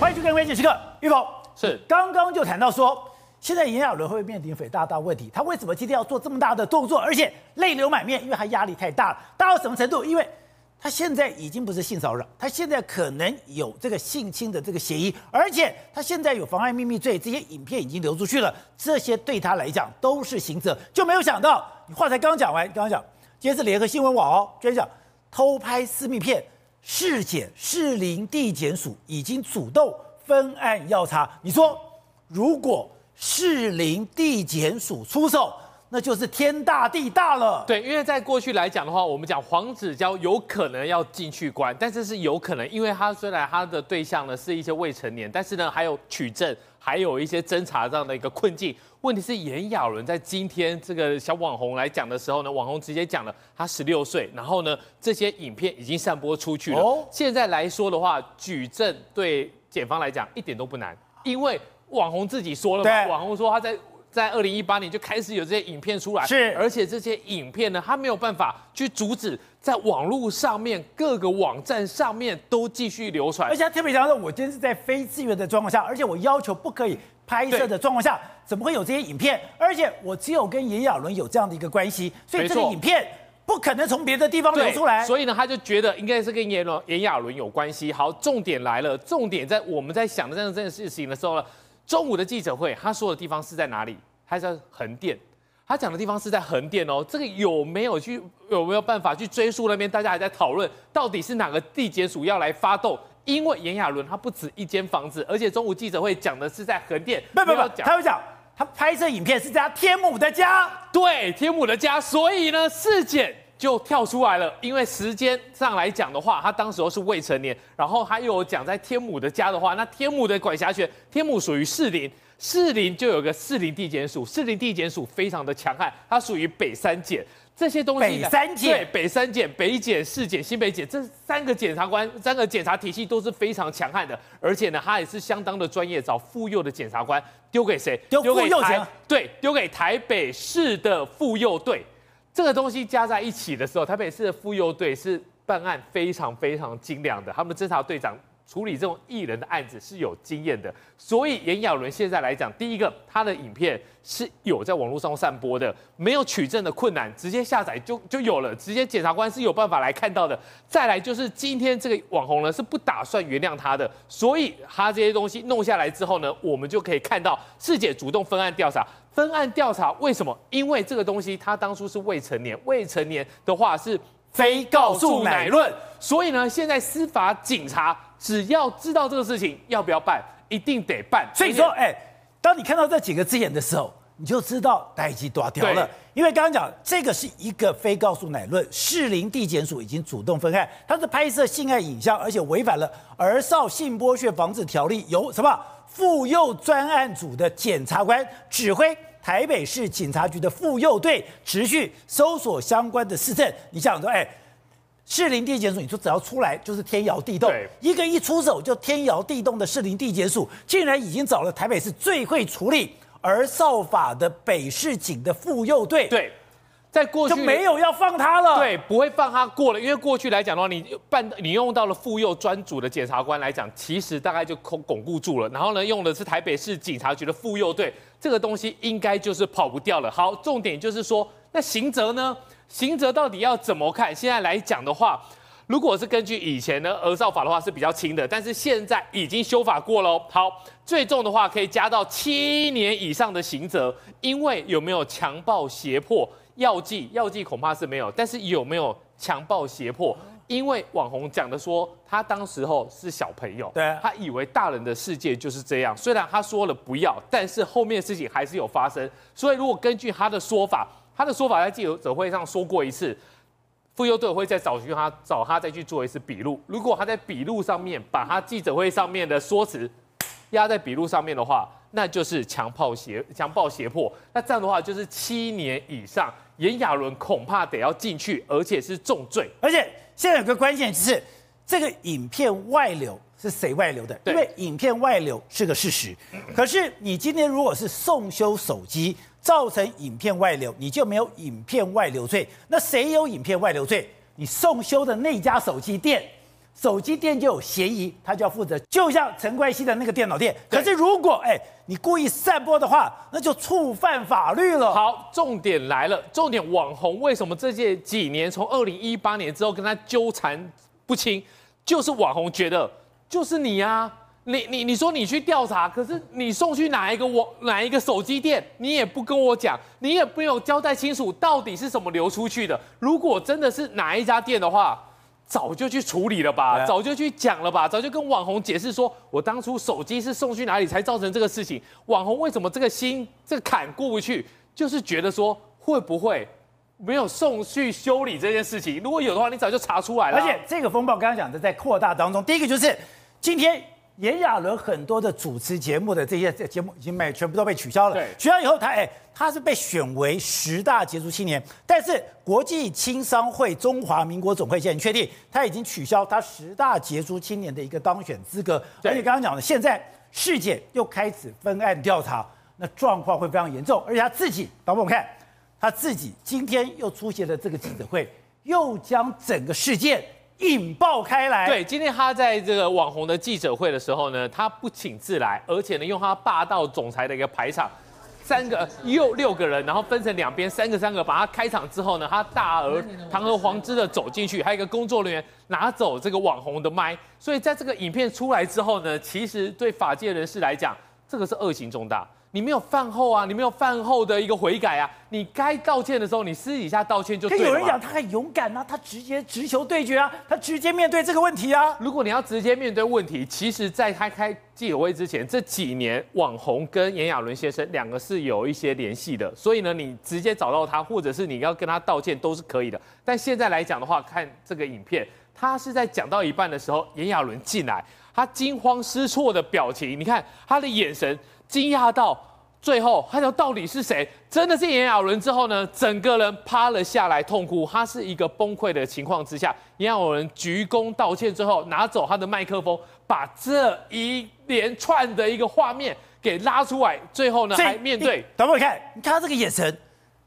欢迎收看《关键时刻》，玉凤是刚刚就谈到说，现在炎亚纶会面临匪大大问题，他为什么今天要做这么大的动作，而且泪流满面？因为他压力太大了，大到什么程度？因为他现在已经不是性骚扰，他现在可能有这个性侵的这个嫌疑，而且他现在有妨碍秘密罪，这些影片已经流出去了，这些对他来讲都是刑责。就没有想到，你话才刚讲完，刚刚讲，今天是联合新闻网哦，居然讲偷拍私密片，市检市林地检署已经主动分案要查。你说，如果市林地检署出手？那就是天大地大了。对，因为在过去来讲的话，我们讲黄子佼有可能要进去关，但是是有可能，因为他虽然他的对象呢是一些未成年，但是呢还有取证，还有一些侦查这样的一个困境。问题是炎亚纶在今天这个小网红来讲的时候呢，网红直接讲了他十六岁，然后呢这些影片已经散播出去了。哦、现在来说的话，举证对检方来讲一点都不难，因为网红自己说了嘛，网红说他在。在二零一八年就开始有这些影片出来，是，而且这些影片呢，它没有办法去阻止在网络上面各个网站上面都继续流传，而且他特别强调，我今天是在非自愿的状况下，而且我要求不可以拍摄的状况下，怎么会有这些影片？而且我只有跟炎亚纶有这样的一个关系，所以这个影片不可能从别的地方流出来。所以呢，他就觉得应该是跟炎亚炎亚纶有关系。好，重点来了，重点在我们在想的这样这件事情的时候呢。中午的记者会，他说的地方是在哪里？他在横店，他讲的地方是在横店哦。这个有没有去有没有办法去追溯那边？大家还在讨论到底是哪个地检署要来发动？因为炎亚纶他不止一间房子，而且中午记者会讲的是在横店，不不不，他会讲他拍摄影片是在他天母的家，对，天母的家。所以呢，事件就跳出来了。因为时间上来讲的话，他当时候是未成年，然后他又有讲在天母的家的话，那天母的管辖权，天母属于士林。士林就有个士林地检署，士林地检署非常的强悍，它属于北三检这些东西。北三检对，北三检、北检、市检、新北检这三个检察官、三个检察体系都是非常强悍的，而且呢，他也是相当的专业，找妇幼的检察官丢给谁？丢给台对，丢给台北市的妇幼队。这个东西加在一起的时候，台北市的妇幼队是办案非常非常精良的，他们侦查队长。处理这种艺人的案子是有经验的，所以炎亚纶现在来讲，第一个他的影片是有在网络上散播的，没有取证的困难，直接下载就就有了，直接检察官是有办法来看到的。再来就是今天这个网红呢是不打算原谅他的，所以他这些东西弄下来之后呢，我们就可以看到士检主动分案调查，分案调查为什么？因为这个东西他当初是未成年，未成年的话是非告诉乃论，所以呢，现在司法警察。只要知道这个事情要不要办，一定得办。所以说，哎，当你看到这几个字眼的时候，你就知道代志大条了。因为刚刚讲这个是一个非告诉乃论，士林地检署已经主动分案，他是拍摄性爱影像，而且违反了儿少性剥削防治条例，由什么妇幼专案组的检察官指挥台北市警察局的妇幼队持续搜索相关的市政。你想说，哎。士林地检署，你说只要出来就是天摇地动，一个一出手就天摇地动的士林地检署，竟然已经找了台北市最会处理而少法的北市警的妇幼队。对，在过去就没有要放他了。对，不会放他过了，因为过去来讲的话，你办你用到了妇幼专组的检察官来讲，其实大概就巩巩固住了。然后呢，用的是台北市警察局的妇幼队，这个东西应该就是跑不掉了。好，重点就是说，那刑责呢？刑责到底要怎么看？现在来讲的话，如果是根据以前的儿少法的话是比较轻的，但是现在已经修法过喽。好，最重的话可以加到七年以上的刑责，因为有没有强暴胁迫？药剂药剂恐怕是没有，但是有没有强暴胁迫？因为网红讲的说，他当时候是小朋友，对，他以为大人的世界就是这样。虽然他说了不要，但是后面的事情还是有发生。所以如果根据他的说法，他的说法在记者会上说过一次，妇幼队会再找寻他，找他再去做一次笔录。如果他在笔录上面把他记者会上面的说辞压在笔录上面的话，那就是强暴胁强暴胁迫。那这样的话就是七年以上，炎亚纶恐怕得要进去，而且是重罪。而且现在有个关键就是，这个影片外流是谁外流的？因为影片外流是个事实。可是你今天如果是送修手机，造成影片外流，你就没有影片外流罪。那谁有影片外流罪？你送修的那家手机店，手机店就有嫌疑，他就要负责，就像陈冠希的那个电脑店。可是如果哎，你故意散播的话，那就触犯法律了。好，重点来了，重点网红为什么这些几年从二零一八年之后跟他纠缠不清，就是网红觉得就是你啊，你你你说你去调查，可是你送去哪一个网哪一个手机店，你也不跟我讲，你也没有交代清楚到底是什么流出去的。如果真的是哪一家店的话。早就去处理了吧，啊、早就去讲了吧，早就跟网红解释说，我当初手机是送去哪里才造成这个事情。网红为什么这个心这个坎过不去，就是觉得说会不会没有送去修理这件事情？如果有的话，你早就查出来了。而且这个风暴刚刚讲的在扩大当中，第一个就是今天。炎亚纶很多的主持节目的这些节目已经被全部都被取消了。取消以后他哎，他是被选为十大杰出青年，但是国际青商会中华民国总会现在确定他已经取消他十大杰出青年的一个当选资格。而且刚刚讲的，现在事件又开始分案调查，那状况会非常严重。而且他自己，导播我们看，他自己今天又出席了这个记者会，又将整个事件。引爆开来。对，今天他在这个网红的记者会的时候呢，他不请自来，而且呢，用他霸道总裁的一个排场，三个又六个人，然后分成两边，三个三个把他开场之后呢，他大而堂而皇之的走进去，还有一个工作人员拿走这个网红的麦，所以在这个影片出来之后呢，其实对法界人士来讲，这个是恶行重大。你没有饭后啊，你没有饭后的一个悔改啊，你该道歉的时候，你私底下道歉就对了。有人讲他很勇敢啊，他直接直球对决啊，他直接面对这个问题啊。如果你要直接面对问题，其实在他开记者会之前，这几年网红跟炎亚纶先生两个是有一些联系的，所以呢，你直接找到他，或者是你要跟他道歉都是可以的。但现在来讲的话，看这个影片，他是在讲到一半的时候，炎亚纶进来，他惊慌失措的表情，你看他的眼神。惊讶到最后，他想到底是谁？真的是炎亚纶之后呢，整个人趴了下来痛哭。他是一个崩溃的情况之下，炎亚纶鞠躬道歉之后，拿走他的麦克风，把这一连串的一个画面给拉出来。最后呢，还面对，等会看，你看他这个眼神，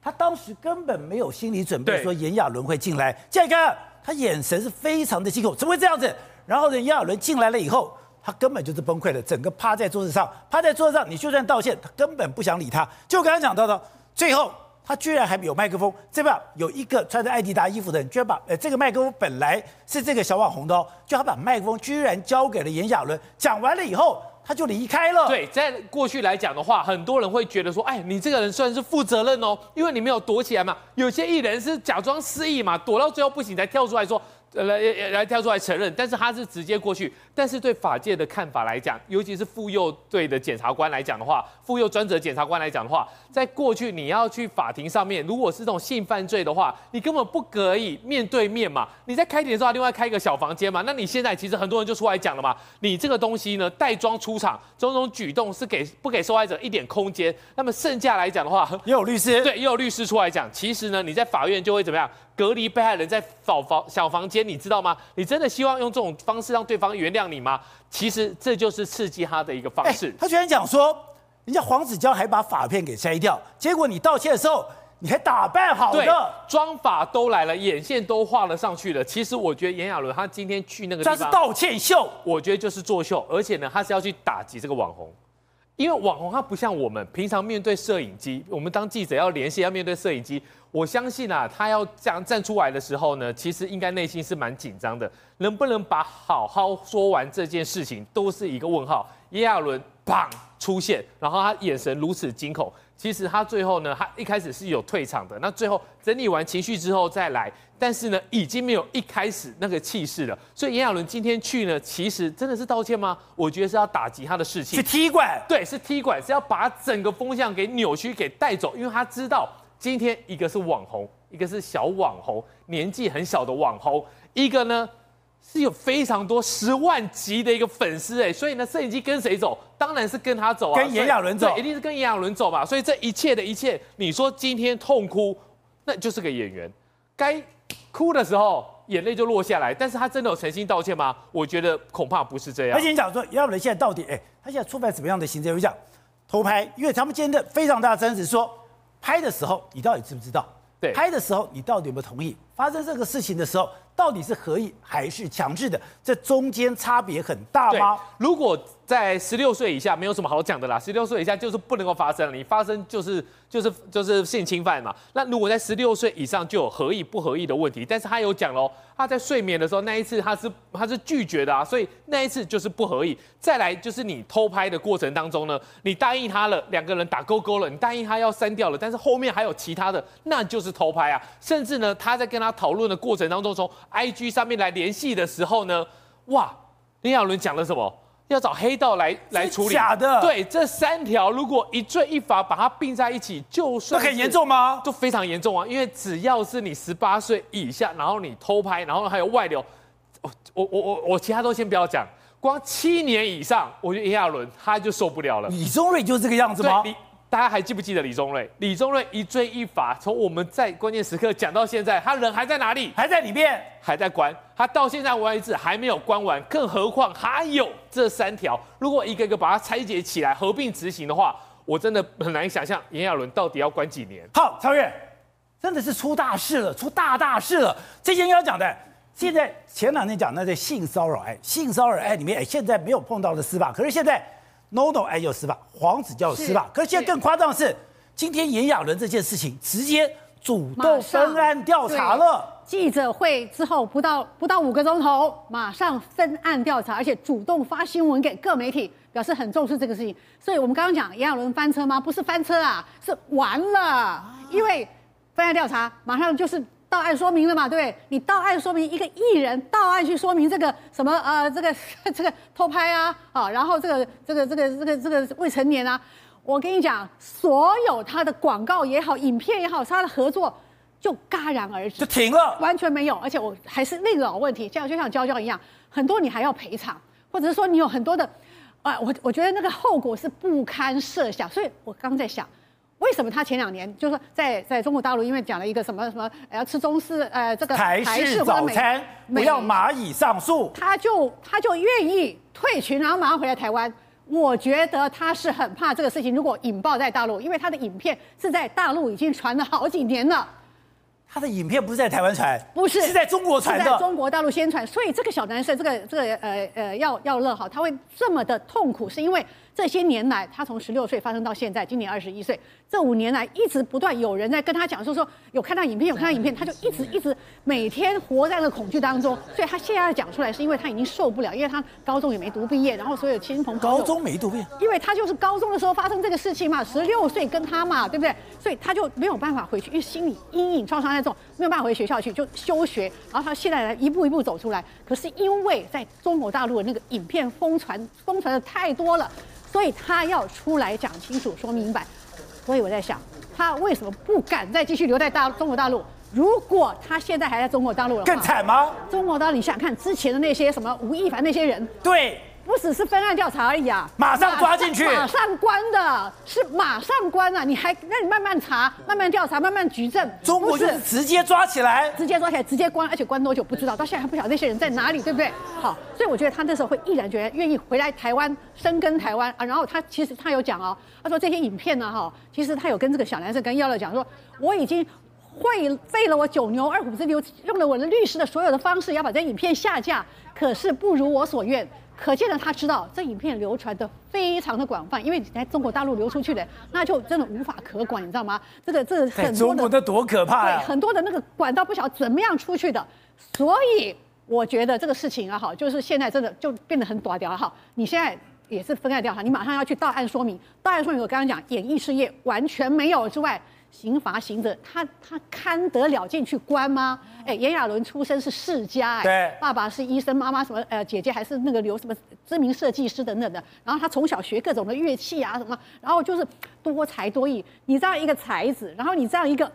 他当时根本没有心理准备，说炎亚纶会进来。建哥他眼神是非常的惊恐，怎么会这样子？然后呢，炎亚纶进来了以后。他根本就是崩溃了，整个趴在桌子上，趴在桌子上，你就算道歉，他根本不想理他。就刚刚讲到的，最后他居然还有麦克风，这边有一个穿着艾迪达衣服的人，居然把呃这个麦克风本来是这个小网红的哦，就他把麦克风居然交给了炎亚纶，讲完了以后他就离开了。对，在过去来讲的话，很多人会觉得说，哎，你这个人算是负责任哦，因为你没有躲起来嘛。有些艺人是假装失忆嘛，躲到最后不行才跳出来说。来来来跳出来承认，但是他是直接过去。但是对法界的看法来讲，尤其是妇幼队的检察官来讲的话，妇幼专责检察官来讲的话，在过去你要去法庭上面，如果是这种性犯罪的话，你根本不可以面对面嘛。你在开庭的时候，另外开一个小房间嘛。那你现在其实很多人就出来讲了嘛，你这个东西呢，带妆出场，种种举动是给不给受害者一点空间。那么剩下来讲的话，也 有律师，对，也有律师出来讲，其实呢，你在法院就会怎么样？隔离被害人在小房小房间，你知道吗？你真的希望用这种方式让对方原谅你吗？其实这就是刺激他的一个方式。他居然讲说，人家黄子佼还把发片给摘掉，结果你道歉的时候，你还打扮好的，妆发都来了，眼线都画了上去了。其实我觉得炎亚纶他今天去那个地方，他是道歉秀，我觉得就是作秀，而且呢，他是要去打击这个网红。因为网红他不像我们平常面对摄影机，我们当记者要连线要面对摄影机，我相信啊，他要这样站出来的时候呢，其实应该内心是蛮紧张的，能不能把好好说完这件事情都是一个问号。炎亚纶砰出现，然后他眼神如此惊恐。其实他最后呢，他一开始是有退场的，那最后整理完情绪之后再来，但是呢，已经没有一开始那个气势了。所以炎亚纶今天去呢，其实真的是道歉吗？我觉得是要打击他的士气，是踢馆，对，是踢馆，是要把整个风向给扭曲、给带走，因为他知道今天一个是网红，一个是小网红，年纪很小的网红，一个呢。是有非常多十万级的一个粉丝哎，所以呢，摄影机跟谁走？当然是跟他走啊，跟炎亚纶走，一定是跟炎亚纶走嘛。所以这一切的一切，你说今天痛哭，那就是个演员，该哭的时候眼泪就落下来。但是他真的有诚心道歉吗？我觉得恐怕不是这样。而且你讲说要不然现在到底哎，他现在触犯什么样的行政？我讲偷拍，因为他们今天的非常大的争执说，拍的时候你到底知不知道？对，拍的时候你到底有没有同意？发生这个事情的时候。到底是合意还是强制的？这中间差别很大吗？如果在十六岁以下，没有什么好讲的啦。十六岁以下就是不能够发生，你发生就是就是就是性侵犯嘛。那如果在十六岁以上，就有合意不合意的问题。但是他有讲喽，他在睡眠的时候那一次他是他是拒绝的啊，所以那一次就是不合意。再来就是你偷拍的过程当中呢，你答应他了，两个人打勾勾了，你答应他要删掉了，但是后面还有其他的，那就是偷拍啊。甚至呢，他在跟他讨论的过程当中，从 IG 上面来联系的时候呢，哇，炎亚纶讲了什么？要找黑道来来处理。假的。对，这三条如果一罪一罚把它并在一起，就算那很严重吗？就非常严重啊！因为只要是你十八岁以下，然后你偷拍，然后还有外流，我我我我我其他都先不要讲，光七年以上，我觉得炎亚纶他就受不了了。李宗瑞就是这个样子吗？大家还记不记得李宗瑞？李宗瑞一罪一罚，从我们在关键时刻讲到现在，他人还在哪里？还在里面，还在关。他到现在为止还没有关完，更何况还有这三条。如果一个一个把它拆解起来合并执行的话，我真的很难想象炎亚纶到底要关几年。好，超越，真的是出大事了，出大大事了。这些要讲的，现在前两天讲那在性骚扰案，性骚扰案里面，哎，现在没有碰到的司法，可是现在。NONO 哎有司法，黄子佼有司法，可是现在更夸张的是，今天炎亚纶这件事情直接主动分案调查了。记者会之后不到不到五个钟头，马上分案调查，而且主动发新闻给各媒体，表示很重视这个事情。所以我们刚刚讲炎亚纶翻车吗？不是翻车啊，是完了，因为分案调查马上就是。到案说明了嘛？对不对？你到案说明一个艺人到案去说明这个什么呃，这个这个偷拍啊，啊，然后这个这个这个这个这个未成年啊，我跟你讲，所有他的广告也好，影片也好，他的合作就戛然而止，就停了，完全没有。而且我还是那个老问题，这样就像娇娇一样，很多你还要赔偿，或者是说你有很多的，啊，我我觉得那个后果是不堪设想。所以我刚在想。为什么他前两年就是说在在中国大陆，因为讲了一个什么什么要吃中式呃这个台式早餐，不要蚂蚁上树，他就他就愿意退群，然后马上回来台湾。我觉得他是很怕这个事情如果引爆在大陆，因为他的影片是在大陆已经传了好几年了。他的影片不是在台湾传，不是是在中国传的，在中国大陆宣传。所以这个小男生，这个这个呃呃要要乐好，他会这么的痛苦，是因为。这些年来，他从十六岁发生到现在，今年二十一岁。这五年来，一直不断有人在跟他讲说说有看到影片，有看到影片，他就一直一直每天活在那恐惧当中。所以他现在讲出来，是因为他已经受不了，因为他高中也没读毕业，然后所有亲朋高中没读毕业，因为他就是高中的时候发生这个事情嘛，十六岁跟他嘛，对不对？所以他就没有办法回去，因为心理阴影创伤太重，没有办法回学校去，就休学。然后他现在来一步一步走出来，可是因为在中国大陆的那个影片疯传，疯传的太多了。所以他要出来讲清楚、说明白。所以我在想，他为什么不敢再继续留在大中国大陆？如果他现在还在中国大陆更惨吗？中国大陆，你想想看之前的那些什么吴亦凡那些人，对。不只是分案调查而已啊，马上抓进去，马上关的，是马上关啊！你还那你慢慢查，慢慢调查，慢慢举证。中国就是直接抓起来，直接抓起来，直接关，而且关多久不知道，到现在还不晓得那些人在哪里，对不对？好，所以我觉得他那时候会毅然决然愿意回来台湾，深耕台湾啊。然后他其实他有讲哦，他说这些影片呢，哈，其实他有跟这个小男生跟耀乐讲说，我已经会费了我九牛二虎之力，用了我的律师的所有的方式要把这影片下架，可是不如我所愿。可见的，他知道这影片流传的非常的广泛，因为在中国大陆流出去的，那就真的无法可管，你知道吗？这个这个很多的，多可怕啊！对，很多的那个管道不晓得怎么样出去的，所以我觉得这个事情啊，好，就是现在真的就变得很大条哈。你现在也是分案调查，你马上要去到案说明，到案说明我刚刚讲演艺事业完全没有之外。刑罚刑责，他他看得了进去关吗？哎，炎亚纶出身是世家，哎，对，爸爸是医生，妈妈什么呃，姐姐还是那个留什么知名设计师等等的。然后他从小学各种的乐器啊什么，然后就是多才多艺。你这样一个才子，然后你这样一个，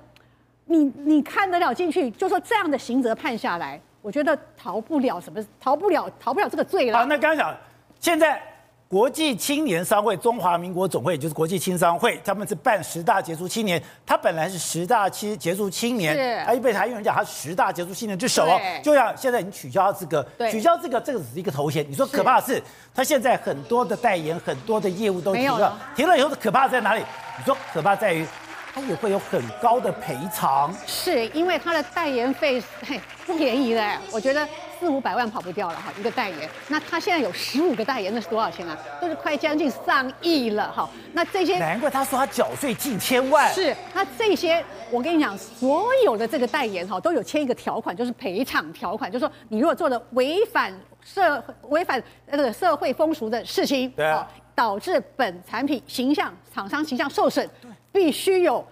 你你看得了进去，就说这样的刑责判下来，我觉得逃不了什么，逃不了逃不了这个罪了。好，那刚刚讲现在。国际青年商会，中华民国总会就是国际青商会，他们是办十大杰出青年。他本来是十大青杰出青年，他一被台湾人讲他十大杰出青年之首哦。就像现在你取消资格，取消这个，这个只是一个头衔。你说可怕的是，他现在很多的代言、很多的业务都停了，停了以后的可怕在哪里？你说可怕在于他也会有很高的赔偿。是因为他的代言费嘿不便宜的，我觉得四五百万跑不掉了哈，一个代言。那他现在有十五个代言，那是多少钱啊？都是快将近上亿了哈。那这些难怪他说他缴税近千万。是，那这些我跟你讲，所有的这个代言哈都有签一个条款，就是赔偿条款，就是说你如果做了违反社违反那个社会风俗的事情，对啊。导致本产品形象厂商形象受损，对必须有，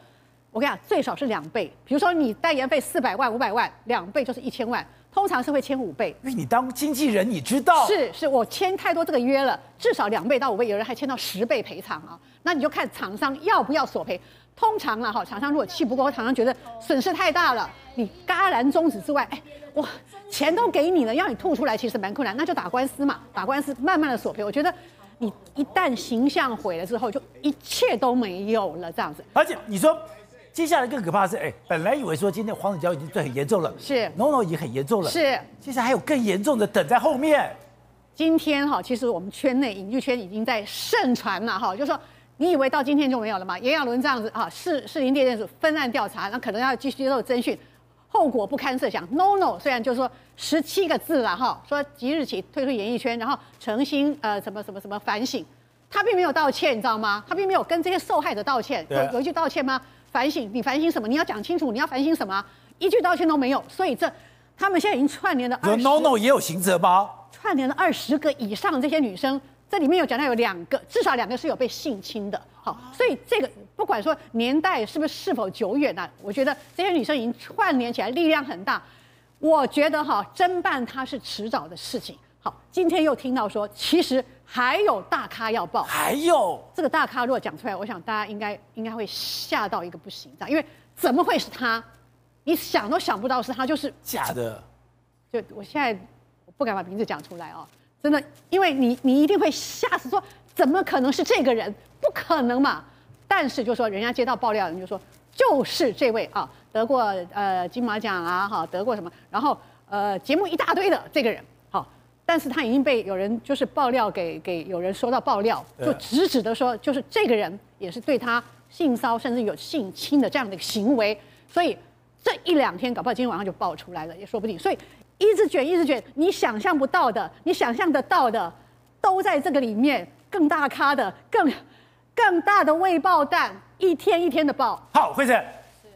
我跟你讲，最少是两倍。比如说你代言费四百万、五百万，两倍就是一千万，通常是会签五倍。因为你当经纪人，你知道是是，我签太多这个约了，至少两倍到五倍，有人还签到十倍赔偿啊。那你就看厂商要不要索赔。通常啊，哈，厂商如果气不过，厂商觉得损失太大了，你戛然终止之外，哎，我钱都给你了，要你吐出来其实蛮困难，那就打官司嘛，打官司慢慢的索赔。我觉得。你一旦形象毁了之后，就一切都没有了，这样子。而且你说，接下来更可怕的是，哎，本来以为说今天黄子佼已经最很严重了，是，NONO 已经很严重了，是，接下来还有更严重的等在后面。今天哈，其实我们圈内影剧圈已经在盛传了哈，就是说，你以为到今天就没有了吗？炎亚纶这样子啊，市市林电电署分案调查，那可能要继续接受侦讯。后果不堪设想。NONO 虽然就是说十七个字了哈，说即日起退出演艺圈，然后诚心呃什么什么什么反省，他并没有道歉，你知道吗？他并没有跟这些受害者道歉，有有一句道歉吗？反省，你反省什么？你要讲清楚，你要反省什么？一句道歉都没有。所以这他们现在已经串联了二十，NONO 也有刑责吗？串联了二十个以上这些女生，这里面有讲到有两个，至少两个是有被性侵的。好，所以这个。不管说年代是不是是否久远啊，我觉得这些女生已经串联起来，力量很大。我觉得哈，侦办它是迟早的事情。好，今天又听到说，其实还有大咖要报，还有这个大咖如果讲出来，我想大家应该应该会吓到一个不行，这样，因为怎么会是他？你想都想不到是他，就是假的。就我现在我不敢把名字讲出来哦，真的，因为你你一定会吓死，说怎么可能是这个人？不可能嘛！但是就说人家接到爆料，人就说就是这位啊，得过呃金马奖啊，哈，得过什么，然后呃节目一大堆的这个人，好，但是他已经被有人就是爆料给给有人收到爆料，就直指的说就是这个人也是对他性骚甚至有性侵的这样的一个行为，所以这一两天搞不好今天晚上就爆出来了也说不定，所以一直卷一直卷，你想象不到的，你想象得到的都在这个里面，更大咖的更。更大的未爆弹，一天一天的爆。好，惠贞，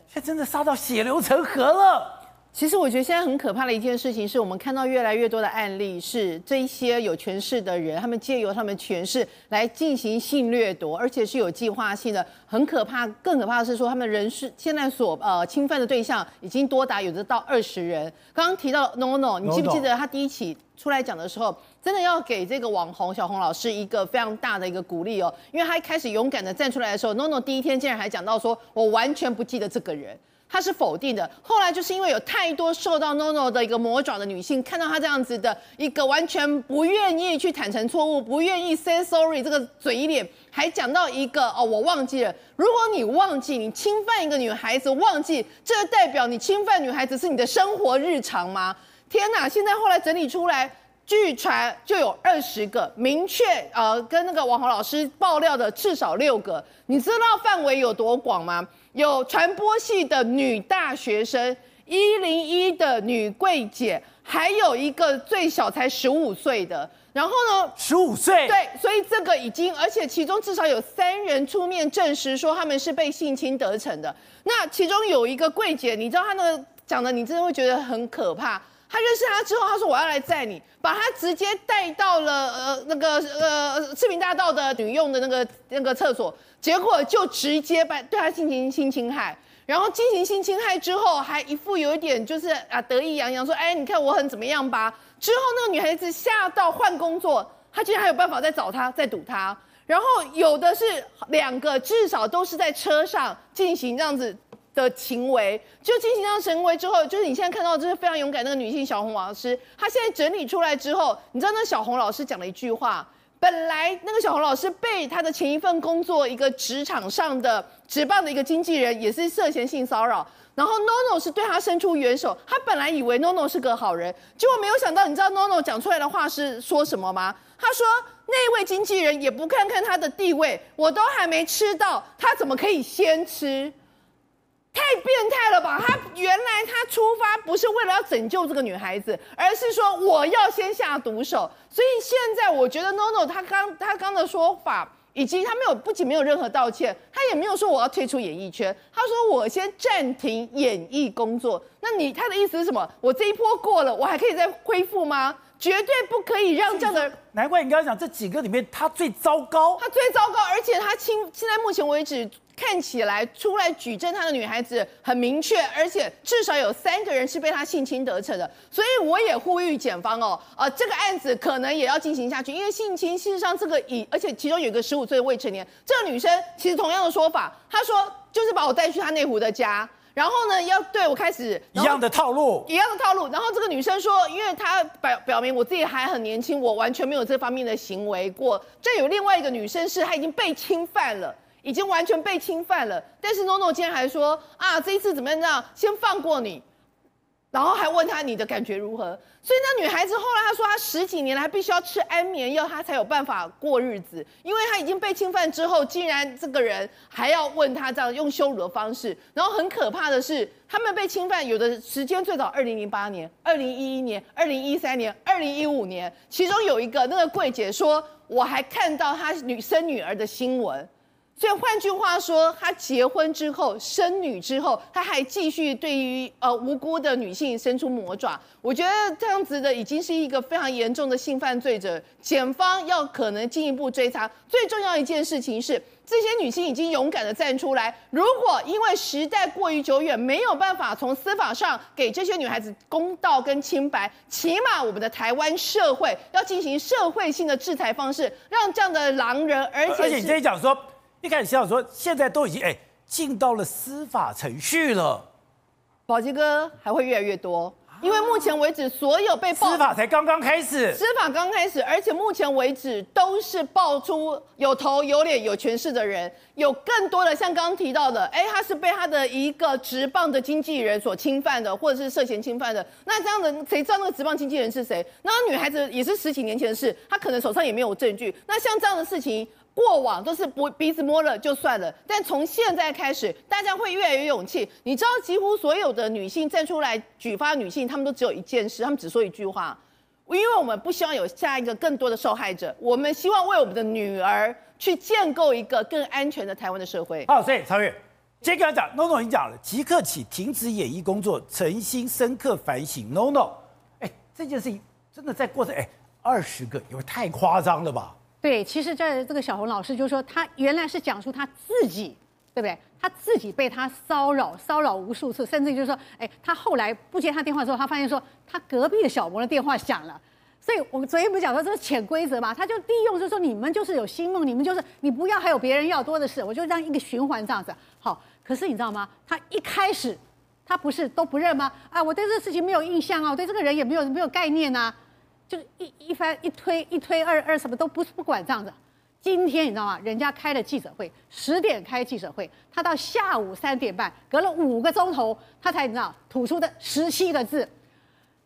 现在真的杀到血流成河了。其实我觉得现在很可怕的一件事情，是我们看到越来越多的案例，是这一些有权势的人，他们借由他们权势来进行性掠夺，而且是有计划性的。很可怕，更可怕的是说，他们人是现在所呃侵犯的对象已经多达有的到二十人。刚刚提到 NONO，你记不记得他第一起出来讲的时候，真的要给这个网红小红老师一个非常大的一个鼓励哦，因为他一开始勇敢的站出来的时候，NONO 第一天竟然还讲到说，我完全不记得这个人。他是否定的，后来就是因为有太多受到 NONO 的一个魔爪的女性，看到他这样子的一个完全不愿意去坦诚错误，不愿意 say sorry 这个嘴脸，还讲到一个哦，我忘记了。如果你忘记你侵犯一个女孩子，忘记这代表你侵犯女孩子是你的生活日常吗？天哪！现在后来整理出来，据传就有二十个明确呃跟那个网红老师爆料的至少六个，你知道范围有多广吗？有传播系的女大学生，一零一的女柜姐，还有一个最小才十五岁的。然后呢，十五岁，对，所以这个已经，而且其中至少有三人出面证实说他们是被性侵得逞的。那其中有一个柜姐，你知道她那个讲的，你真的会觉得很可怕。他认识他之后，他说我要来载你，把他直接带到了呃那个呃市民大道的女用的那个那个厕所。结果就直接把对他进行性侵害，然后进行性侵害之后，还一副有一点就是啊得意洋洋说，哎，你看我很怎么样吧？之后那个女孩子吓到换工作，他竟然还有办法再找他再堵他，然后有的是两个，至少都是在车上进行这样子的行为，就进行到行为之后，就是你现在看到这是非常勇敢那个女性小红老师，她现在整理出来之后，你知道那小红老师讲了一句话。本来那个小红老师被她的前一份工作一个职场上的职棒的一个经纪人也是涉嫌性骚扰，然后 NONO 是对他伸出援手，他本来以为 NONO 是个好人，结果没有想到，你知道 NONO 讲出来的话是说什么吗？他说那位经纪人也不看看他的地位，我都还没吃到，他怎么可以先吃？太变态了吧！他原来他出发不是为了要拯救这个女孩子，而是说我要先下毒手。所以现在我觉得 NONO 他刚他刚的说法，以及他没有不仅没有任何道歉，他也没有说我要退出演艺圈，他说我先暂停演艺工作。那你他的意思是什么？我这一波过了，我还可以再恢复吗？绝对不可以让这样的。难怪你刚刚讲这几个里面他最糟糕，他最糟糕，而且他亲现在目前为止。看起来出来举证他的女孩子很明确，而且至少有三个人是被他性侵得逞的，所以我也呼吁检方哦，呃，这个案子可能也要进行下去，因为性侵事实上这个以，而且其中有一个十五岁的未成年，这个女生其实同样的说法，她说就是把我带去她内湖的家，然后呢要对我开始一样的套路，一样的套路，然后这个女生说，因为她表表明我自己还很年轻，我完全没有这方面的行为过，这有另外一个女生是她已经被侵犯了。已经完全被侵犯了，但是 NONO 今天还说啊，这一次怎么样？这样先放过你，然后还问他你的感觉如何？所以那女孩子后来她说，她十几年来必须要吃安眠药，她才有办法过日子，因为她已经被侵犯之后，竟然这个人还要问她这样用羞辱的方式。然后很可怕的是，他们被侵犯有的时间最早二零零八年、二零一一年、二零一三年、二零一五年，其中有一个那个柜姐说，我还看到她女生女儿的新闻。所以换句话说，他结婚之后生女之后，他还继续对于呃无辜的女性伸出魔爪。我觉得这样子的已经是一个非常严重的性犯罪者，检方要可能进一步追查。最重要一件事情是，这些女性已经勇敢的站出来。如果因为时代过于久远，没有办法从司法上给这些女孩子公道跟清白，起码我们的台湾社会要进行社会性的制裁方式，让这样的狼人，而且而且你这一讲说。一开始想说，现在都已经哎进到了司法程序了，宝鸡哥还会越来越多，因为目前为止所有被爆司法才刚刚开始，司法刚开始，而且目前为止都是爆出有头有脸有权势的人，有更多的像刚刚提到的，哎，他是被他的一个职棒的经纪人所侵犯的，或者是涉嫌侵犯的，那这样的谁知道那个职棒经纪人是谁？那女孩子也是十几年前的事，她可能手上也没有证据，那像这样的事情。过往都是不鼻子摸了就算了，但从现在开始，大家会越来越勇气。你知道，几乎所有的女性站出来举发女性，她们都只有一件事，她们只说一句话：因为我们不希望有下一个更多的受害者，我们希望为我们的女儿去建构一个更安全的台湾的社会。好，所以曹越，今天跟他讲，NONO 已经讲了，即刻起停止演艺工作，诚心深刻反省。NONO，哎，这件事情真的在过程，哎，二十个，因为太夸张了吧？对，其实在这个小红老师就是说，他原来是讲述他自己，对不对？他自己被他骚扰，骚扰无数次，甚至就是说，哎，他后来不接他电话之后，他发现说，他隔壁的小模的电话响了。所以我们昨天不是讲说这是潜规则嘛？他就利用就是说，你们就是有心梦，你们就是你不要还有别人要多的是，我就让一个循环这样子。好，可是你知道吗？他一开始他不是都不认吗？啊，我对这个事情没有印象啊，我对这个人也没有没有概念啊。就是一一翻一推一推二二什么都不不管这样子，今天你知道吗？人家开了记者会，十点开记者会，他到下午三点半，隔了五个钟头，他才你知道吐出的十七个字。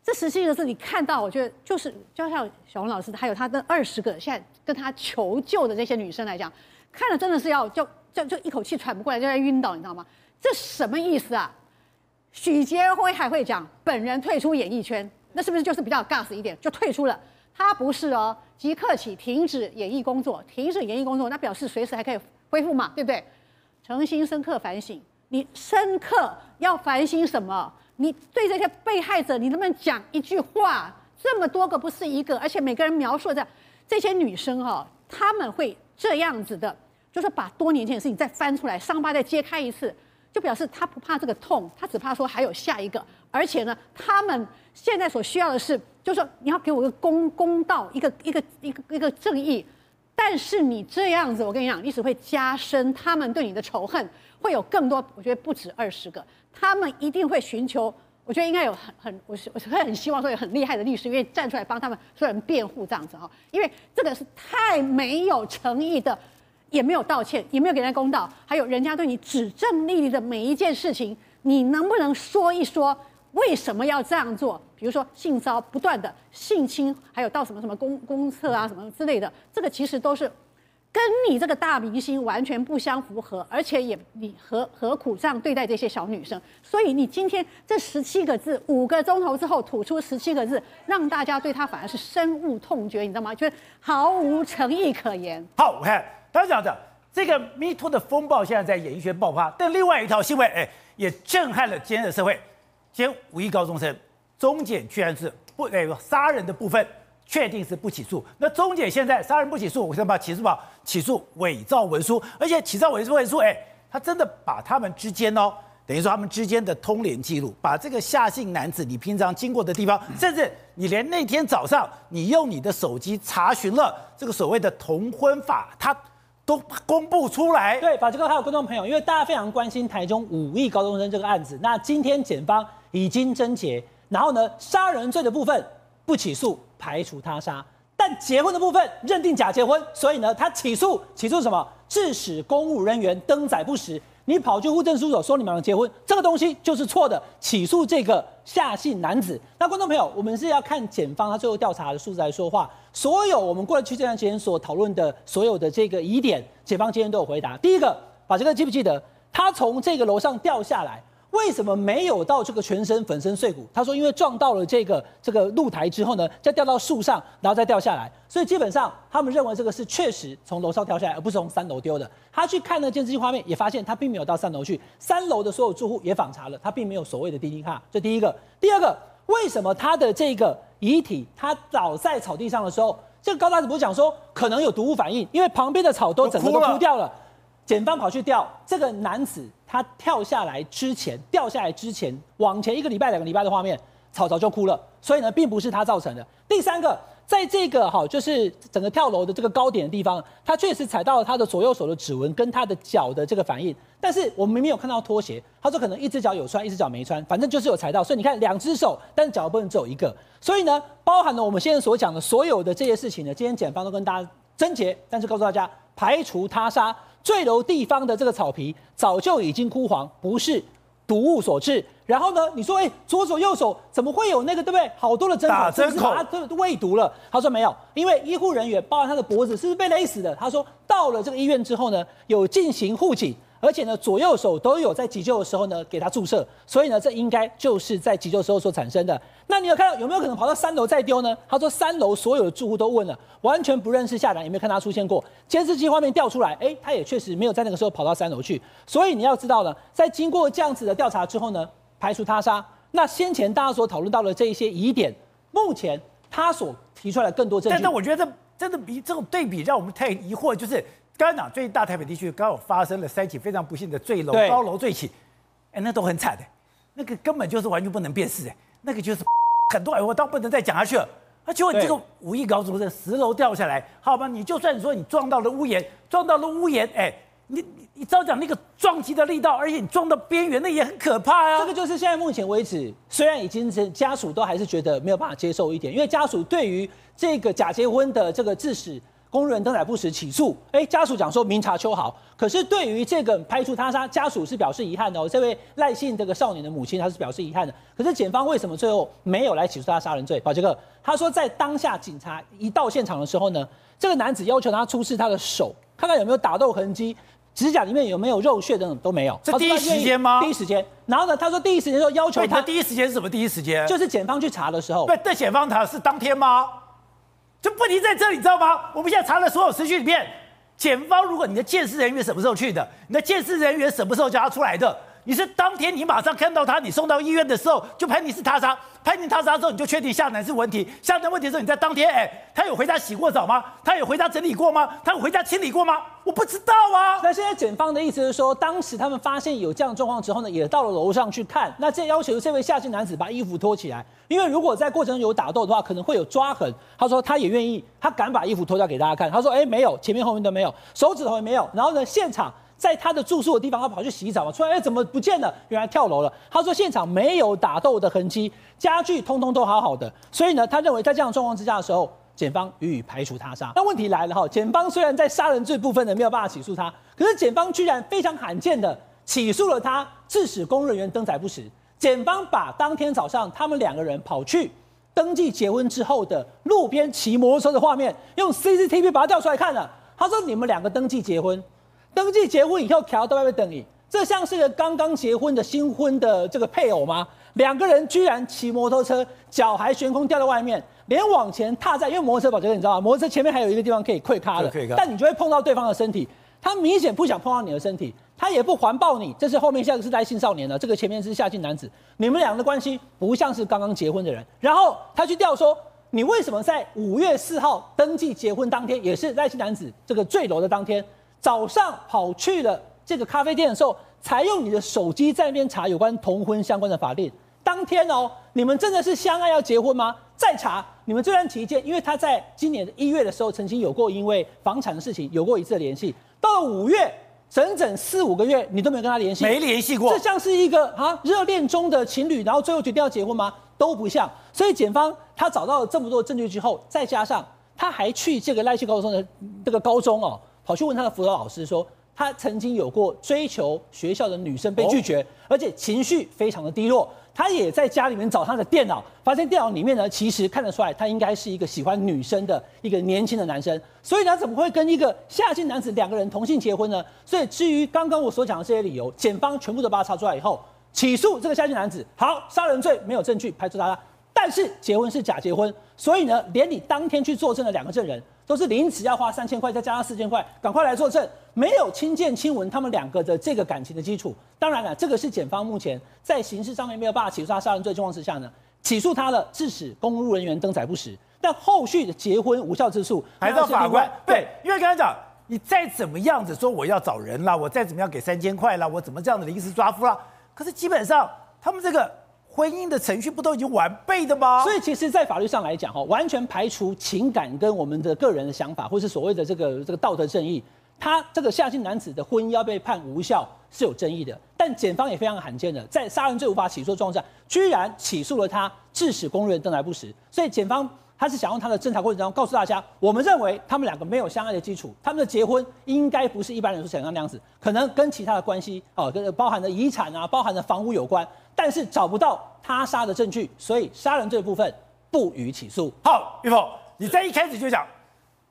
这十七个字你看到，我觉得就是就像小红老师，还有他的二十个现在跟他求救的这些女生来讲，看了真的是要就就就一口气喘不过来，就在晕倒，你知道吗？这什么意思啊？许杰辉还会讲本人退出演艺圈。那是不是就是比较 gas 一点就退出了？他不是哦，即刻起停止演艺工作，停止演艺工作，那表示随时还可以恢复嘛，对不对？诚心深刻反省，你深刻要反省什么？你对这些被害者，你能不能讲一句话？这么多个不是一个，而且每个人描述的这些女生哈、哦，他们会这样子的，就是把多年前的事情再翻出来，伤疤再揭开一次。就表示他不怕这个痛，他只怕说还有下一个。而且呢，他们现在所需要的是，就是说你要给我一个公公道，一个一个一个一个正义。但是你这样子，我跟你讲，你只会加深他们对你的仇恨，会有更多。我觉得不止二十个，他们一定会寻求。我觉得应该有很很，我是我是很希望说有很厉害的律师，愿意站出来帮他们所有人辩护这样子哈，因为这个是太没有诚意的。也没有道歉，也没有给人家公道，还有人家对你指证历历的每一件事情，你能不能说一说为什么要这样做？比如说性骚不断的性侵，还有到什么什么公公厕啊什么之类的，这个其实都是跟你这个大明星完全不相符合，而且也你何何苦这样对待这些小女生？所以你今天这十七个字，五个钟头之后吐出十七个字，让大家对他反而是深恶痛绝，你知道吗？觉得毫无诚意可言。好，我看他讲的这个 Me Too 的风暴现在在演艺圈爆发，但另外一条新闻，哎，也震撼了今天的社会。先五亿高中生，中检居然是不那个杀人的部分。确定是不起诉。那中检现在杀人不起诉，我先把起诉吧，起诉伪造文书，而且起诉伪造文书，哎，他真的把他们之间哦，等于说他们之间的通联记录，把这个夏姓男子你平常经过的地方，甚至你连那天早上你用你的手机查询了这个所谓的同婚法，他都公布出来。对，法治哥还有观众朋友，因为大家非常关心台中五亿高中生这个案子，那今天检方已经侦结，然后呢，杀人罪的部分不起诉。排除他杀，但结婚的部分认定假结婚，所以呢，他起诉起诉什么？致使公务人员登载不实，你跑去户政事务所说你们俩结婚，这个东西就是错的，起诉这个夏姓男子。那观众朋友，我们是要看检方他最后调查的数字来说话。所有我们过去这段时间所讨论的所有的这个疑点，检方今天都有回答。第一个，把这个记不记得？他从这个楼上掉下来。为什么没有到这个全身粉身碎骨？他说，因为撞到了这个这个露台之后呢，再掉到树上，然后再掉下来，所以基本上他们认为这个是确实从楼上掉下来，而不是从三楼丢的。他去看那监视器画面，也发现他并没有到三楼去。三楼的所有住户也访查了，他并没有所谓的滴滴卡。这第一个。第二个，为什么他的这个遗体他倒在草地上的时候，这个高大子不是讲说可能有毒物反应，因为旁边的草都整个都枯掉了。检方跑去调这个男子，他跳下来之前，掉下来之前往前一个礼拜、两个礼拜的画面，草草就哭了，所以呢，并不是他造成的。第三个，在这个哈，就是整个跳楼的这个高点的地方，他确实踩到了他的左右手的指纹跟他的脚的这个反应，但是我们明明有看到拖鞋，他说可能一只脚有穿，一只脚没穿，反正就是有踩到，所以你看两只手，但是脚不能只有一个，所以呢，包含了我们现在所讲的所有的这些事情呢，今天检方都跟大家侦结，但是告诉大家排除他杀。坠楼地方的这个草皮早就已经枯黄，不是毒物所致。然后呢，你说，哎，左手右手怎么会有那个，对不对？好多的针孔，是不是把它都喂毒了？他说没有，因为医护人员包含他的脖子是不是被勒死的？他说到了这个医院之后呢，有进行护颈。而且呢，左右手都有在急救的时候呢给他注射，所以呢，这应该就是在急救时候所产生的。那你有看到有没有可能跑到三楼再丢呢？他说三楼所有的住户都问了，完全不认识夏男，有没有看他出现过？监视器画面调出来，哎，他也确实没有在那个时候跑到三楼去。所以你要知道呢，在经过这样子的调查之后呢，排除他杀。那先前大家所讨论到的这一些疑点，目前他所提出来的更多证据。但是我觉得这真的比这种对比让我们太疑惑，就是。刚刚讲最近大台北地区刚好发生了三起非常不幸的坠楼，高楼坠起，哎，那都很惨的，那个根本就是完全不能辨识，哎，那个就是 很多，我倒不能再讲下去了。而且你这个五亿高中的十楼掉下来，好吧，你就算说你撞到了屋檐，撞到了屋檐，哎，你你你照讲那个撞击的力道，而且你撞到边缘，那也很可怕啊。这个就是现在目前为止，虽然已经是家属都还是觉得没有办法接受一点，因为家属对于这个假结婚的这个致使。公务人登载不实起诉，哎，家属讲说明察秋毫，可是对于这个排除他杀，家属是表示遗憾的哦。这位赖姓这个少年的母亲，她是表示遗憾的。可是检方为什么最后没有来起诉他杀人罪？宝杰哥，他说在当下警察一到现场的时候呢，这个男子要求他出示他的手，看看有没有打斗痕迹，指甲里面有没有肉屑等等都没有。这第一时间吗？第一时间。然后呢，他说第一时间说要求他。第一时间是什么？第一时间就是检方去查的时候。对，对，检方查是当天吗？这问题在这里，你知道吗？我们现在查了所有时序里面，检方如果你的监视人员什么时候去的，你的监视人员什么时候叫他出来的？你是当天你马上看到他，你送到医院的时候就判你是他杀，判你他杀之后你就确定下男是问题。下男问题的时候你在当天，哎，他有回家洗过澡吗？他有回家整理过吗？他有回家清理过吗？我不知道啊。那现在检方的意思是说，当时他们发现有这样状况之后呢，也到了楼上去看。那这要求这位夏姓男子把衣服脱起来，因为如果在过程中有打斗的话，可能会有抓痕。他说他也愿意，他敢把衣服脱掉给大家看。他说，哎，没有，前面后面都没有，手指头也没有。然后呢，现场。在他的住宿的地方，他跑去洗澡嘛，出来哎，怎么不见了？原来跳楼了。他说现场没有打斗的痕迹，家具通通都好好的，所以呢，他认为在这样状况之下的时候，检方予以排除他杀。那问题来了哈，检方虽然在杀人罪部分呢没有办法起诉他，可是检方居然非常罕见的起诉了他，致使公务人员登载不实。检方把当天早上他们两个人跑去登记结婚之后的路边骑摩托车的画面，用 CCTV 把它调出来看了。他说你们两个登记结婚，登记结婚以后调到外面等你，这像是个刚刚结婚的新婚的这个配偶吗？两个人居然骑摩托车，脚还悬空掉在外面，连往前踏在，因为摩托车保觉得你知道吗？摩托车前面还有一个地方可以溃咖的，但你就会碰到对方的身体。他明显不想碰到你的身体，他也不环抱你。这是后面下一个是赖姓少年的，这个前面是夏姓男子。你们两个的关系不像是刚刚结婚的人。然后他去调说，你为什么在五月四号登记结婚当天，也是赖姓男子这个坠楼的当天早上跑去了这个咖啡店的时候，才用你的手机在那边查有关同婚相关的法令？当天哦，你们真的是相爱要结婚吗？再查，你们这段期间，因为他在今年一月的时候曾经有过因为房产的事情有过一次的联系。到了五月，整整四五个月，你都没有跟他联系，没联系过，这像是一个啊热恋中的情侣，然后最后决定要结婚吗？都不像。所以检方他找到了这么多证据之后，再加上他还去这个赖清高中的这个高中哦，跑去问他的辅导老师说，他曾经有过追求学校的女生被拒绝，哦、而且情绪非常的低落。他也在家里面找他的电脑，发现电脑里面呢，其实看得出来他应该是一个喜欢女生的一个年轻的男生，所以他怎么会跟一个下贱男子两个人同性结婚呢？所以至于刚刚我所讲的这些理由，检方全部都把它查出来以后，起诉这个下贱男子。好，杀人罪没有证据，排除他，但是结婚是假结婚，所以呢，连你当天去作证的两个证人。都是临时要花三千块，再加上四千块，赶快来作证，没有亲见亲闻他们两个的这个感情的基础。当然了，这个是检方目前在刑事上面没有办法起诉他杀人罪状况之下呢，起诉他了，致使公务人员登载不实。但后续的结婚无效之诉，还是法官对，因为刚才讲，你再怎么样子说我要找人啦，我再怎么样给三千块啦，我怎么这样的临时抓夫啦，可是基本上他们这个。婚姻的程序不都已经完备的吗？所以其实，在法律上来讲，哈，完全排除情感跟我们的个人的想法，或是所谓的这个这个道德正义，他这个夏姓男子的婚姻要被判无效是有争议的。但检方也非常罕见的，在杀人罪无法起诉状况下，居然起诉了他，致使公务人员登载不实。所以检方他是想用他的侦查过程当中告诉大家，我们认为他们两个没有相爱的基础，他们的结婚应该不是一般人所想象那样子，可能跟其他的关系哦，跟包含的遗产啊，包含的房屋有关。但是找不到他杀的证据，所以杀人罪部分不予起诉。好，玉凤，你在一开始就讲，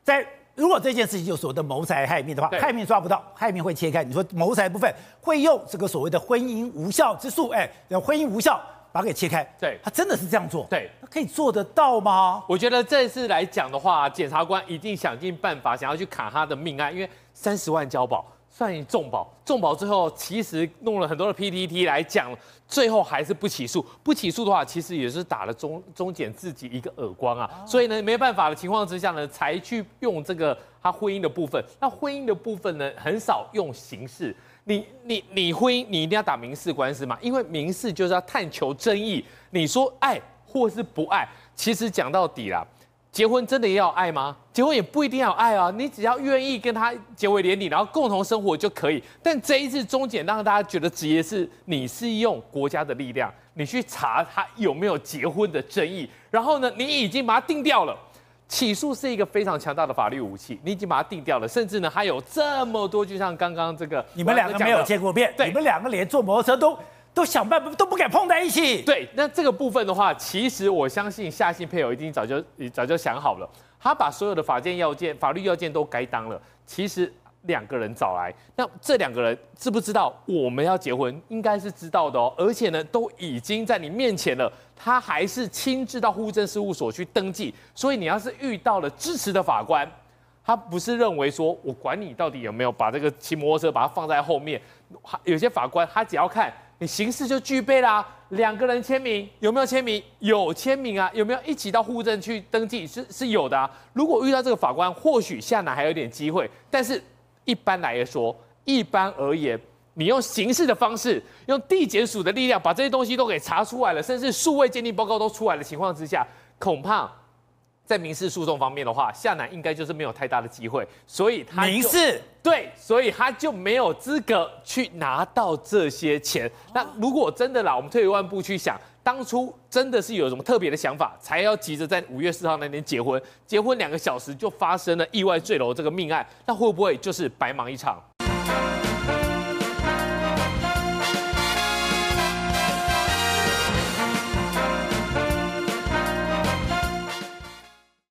在如果这件事情就所谓的谋财害命的话，害命抓不到，害命会切开。你说谋财部分会用这个所谓的婚姻无效之诉，哎，婚姻无效把它给切开。对，他真的是这样做。对，他可以做得到吗？我觉得这次来讲的话，检察官一定想尽办法想要去卡他的命案，因为三十万交保。算你重保，重保之后其实弄了很多的 PPT 来讲，最后还是不起诉。不起诉的话，其实也是打了中中检自己一个耳光啊。所以呢，没办法的情况之下呢，才去用这个他婚姻的部分。那婚姻的部分呢，很少用刑事。你你你婚姻，你一定要打民事官司嘛？因为民事就是要探求争议。你说爱或是不爱，其实讲到底啦。结婚真的要爱吗？结婚也不一定要爱啊，你只要愿意跟他结为连理，然后共同生活就可以。但这一次中检让大家觉得直接是你是用国家的力量，你去查他有没有结婚的争议，然后呢，你已经把它定掉了。起诉是一个非常强大的法律武器，你已经把它定掉了，甚至呢还有这么多，就像刚刚这个你们两个没有见过面，对你们两个连坐摩托车都。都想办法都不敢碰在一起。对，那这个部分的话，其实我相信夏姓配偶一定早就早就想好了，他把所有的法件要件、法律要件都该当了。其实两个人找来，那这两个人知不知道我们要结婚？应该是知道的哦。而且呢，都已经在你面前了，他还是亲自到户政事务所去登记。所以你要是遇到了支持的法官，他不是认为说我管你到底有没有把这个骑摩托车把它放在后面，有些法官他只要看。你形式就具备啦，两个人签名有没有签名？有签名啊，有没有一起到户政去登记？是是有的。如果遇到这个法官，或许夏楠还有点机会。但是一般来说，一般而言，你用刑事的方式，用地检署的力量把这些东西都给查出来了，甚至数位鉴定报告都出来的情况之下，恐怕。在民事诉讼方面的话，夏楠应该就是没有太大的机会，所以他民事对，所以他就没有资格去拿到这些钱。那如果真的啦，我们退一万步去想，当初真的是有什么特别的想法，才要急着在五月四号那天结婚，结婚两个小时就发生了意外坠楼这个命案，那会不会就是白忙一场？